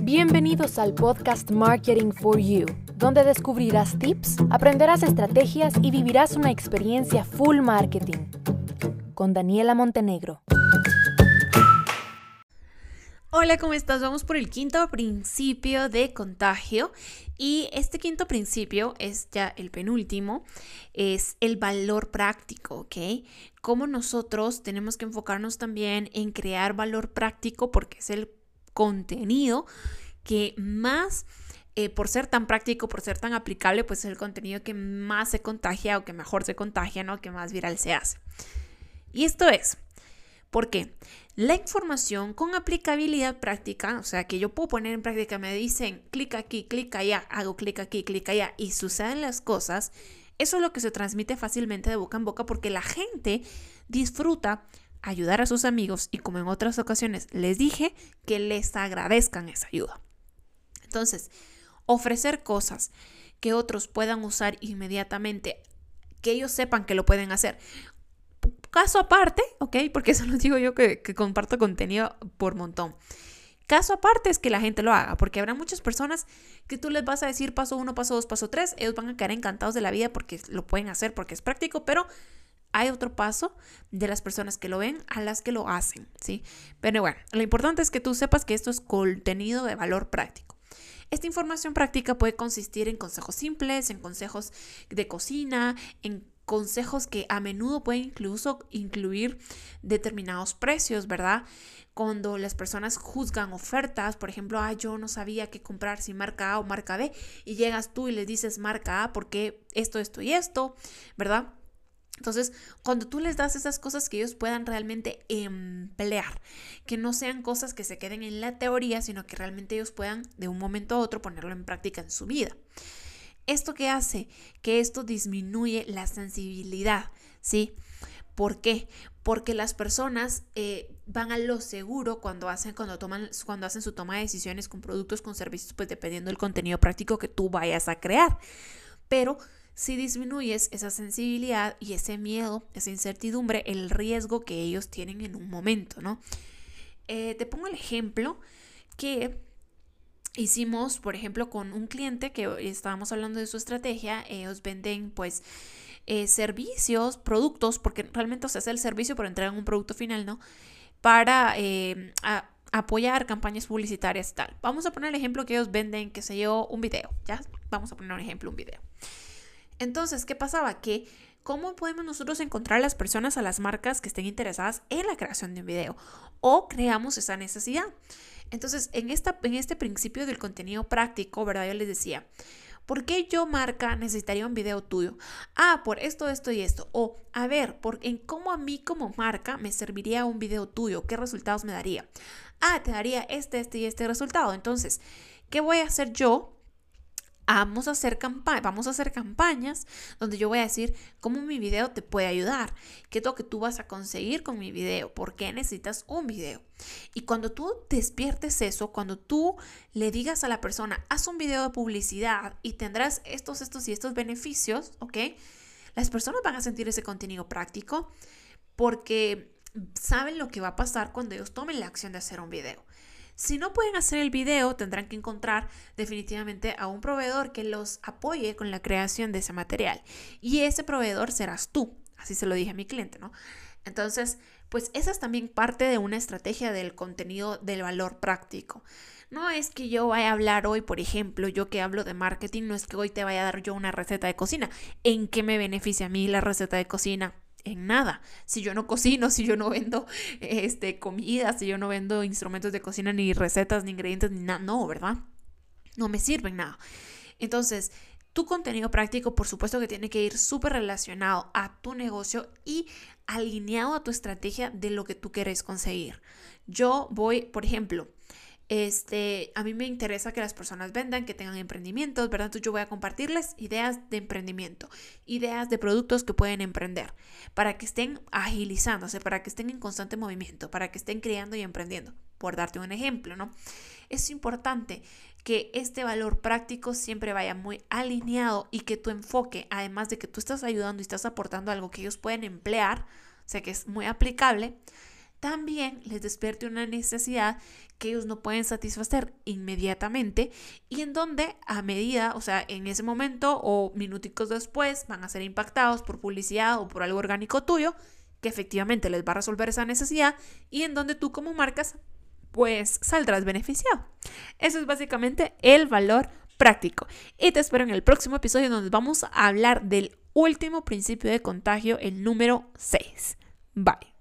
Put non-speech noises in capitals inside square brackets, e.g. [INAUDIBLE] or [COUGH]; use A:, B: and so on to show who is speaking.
A: Bienvenidos al podcast Marketing for You, donde descubrirás tips, aprenderás estrategias y vivirás una experiencia full marketing. Con Daniela Montenegro.
B: Hola, ¿cómo estás? Vamos por el quinto principio de contagio y este quinto principio es ya el penúltimo, es el valor práctico, ¿ok? Cómo nosotros tenemos que enfocarnos también en crear valor práctico porque es el contenido que más, eh, por ser tan práctico, por ser tan aplicable, pues es el contenido que más se contagia o que mejor se contagia, ¿no? Que más viral se hace. Y esto es, porque la información con aplicabilidad práctica, o sea, que yo puedo poner en práctica, me dicen, clic aquí, clic allá, hago clic aquí, clic allá, y suceden las cosas, eso es lo que se transmite fácilmente de boca en boca porque la gente disfruta ayudar a sus amigos y como en otras ocasiones les dije, que les agradezcan esa ayuda. Entonces, ofrecer cosas que otros puedan usar inmediatamente, que ellos sepan que lo pueden hacer. Caso aparte, ¿ok? Porque eso lo digo yo que, que comparto contenido por montón. Caso aparte es que la gente lo haga, porque habrá muchas personas que tú les vas a decir paso uno, paso dos, paso tres, ellos van a quedar encantados de la vida porque lo pueden hacer, porque es práctico, pero hay otro paso de las personas que lo ven a las que lo hacen, ¿sí? Pero bueno, lo importante es que tú sepas que esto es contenido de valor práctico. Esta información práctica puede consistir en consejos simples, en consejos de cocina, en consejos que a menudo pueden incluso incluir determinados precios, ¿verdad? Cuando las personas juzgan ofertas, por ejemplo, ah, yo no sabía qué comprar si marca A o marca B, y llegas tú y les dices marca A porque esto, esto y esto, ¿verdad? Entonces, cuando tú les das esas cosas que ellos puedan realmente emplear, que no sean cosas que se queden en la teoría, sino que realmente ellos puedan de un momento a otro ponerlo en práctica en su vida. ¿Esto qué hace? Que esto disminuye la sensibilidad, ¿sí? ¿Por qué? Porque las personas eh, van a lo seguro cuando hacen, cuando, toman, cuando hacen su toma de decisiones con productos, con servicios, pues dependiendo del contenido práctico que tú vayas a crear. Pero si disminuyes esa sensibilidad y ese miedo, esa incertidumbre, el riesgo que ellos tienen en un momento, ¿no? Eh, te pongo el ejemplo que hicimos, por ejemplo, con un cliente que estábamos hablando de su estrategia, ellos venden pues eh, servicios, productos, porque realmente se hace el servicio, pero entregan un producto final, ¿no? Para eh, apoyar campañas publicitarias y tal. Vamos a poner el ejemplo que ellos venden, que sé yo, un video, ¿ya? Vamos a poner un ejemplo, un video. Entonces, ¿qué pasaba? Que ¿Cómo podemos nosotros encontrar las personas, a las marcas que estén interesadas en la creación de un video? O creamos esa necesidad. Entonces, en, esta, en este principio del contenido práctico, ¿verdad? Yo les decía, ¿por qué yo, marca, necesitaría un video tuyo? Ah, por esto, esto y esto. O, a ver, por, en cómo a mí como marca me serviría un video tuyo, ¿qué resultados me daría? Ah, te daría este, este y este resultado. Entonces, ¿qué voy a hacer yo vamos a hacer vamos a hacer campañas donde yo voy a decir cómo mi video te puede ayudar, qué es lo que tú vas a conseguir con mi video, por qué necesitas un video. Y cuando tú despiertes eso, cuando tú le digas a la persona, haz un video de publicidad y tendrás estos, estos y estos beneficios, ¿ok? Las personas van a sentir ese contenido práctico porque saben lo que va a pasar cuando ellos tomen la acción de hacer un video. Si no pueden hacer el video, tendrán que encontrar definitivamente a un proveedor que los apoye con la creación de ese material. Y ese proveedor serás tú. Así se lo dije a mi cliente, ¿no? Entonces, pues esa es también parte de una estrategia del contenido del valor práctico. No es que yo vaya a hablar hoy, por ejemplo, yo que hablo de marketing, no es que hoy te vaya a dar yo una receta de cocina. ¿En qué me beneficia a mí la receta de cocina? En nada. Si yo no cocino, [LAUGHS] si yo no vendo este, comida, si yo no vendo instrumentos de cocina, ni recetas, ni ingredientes, ni nada, no, ¿verdad? No me sirven nada. Entonces, tu contenido práctico, por supuesto que tiene que ir súper relacionado a tu negocio y alineado a tu estrategia de lo que tú quieres conseguir. Yo voy, por ejemplo, este, a mí me interesa que las personas vendan, que tengan emprendimientos, ¿verdad? Entonces yo voy a compartirles ideas de emprendimiento, ideas de productos que pueden emprender, para que estén agilizándose, para que estén en constante movimiento, para que estén creando y emprendiendo, por darte un ejemplo, ¿no? Es importante que este valor práctico siempre vaya muy alineado y que tu enfoque, además de que tú estás ayudando y estás aportando algo que ellos pueden emplear, o sea que es muy aplicable, también les despierte una necesidad que ellos no pueden satisfacer inmediatamente y en donde a medida, o sea, en ese momento o minuticos después van a ser impactados por publicidad o por algo orgánico tuyo que efectivamente les va a resolver esa necesidad y en donde tú como marcas pues saldrás beneficiado. Eso es básicamente el valor práctico. Y te espero en el próximo episodio donde vamos a hablar del último principio de contagio, el número 6. Bye.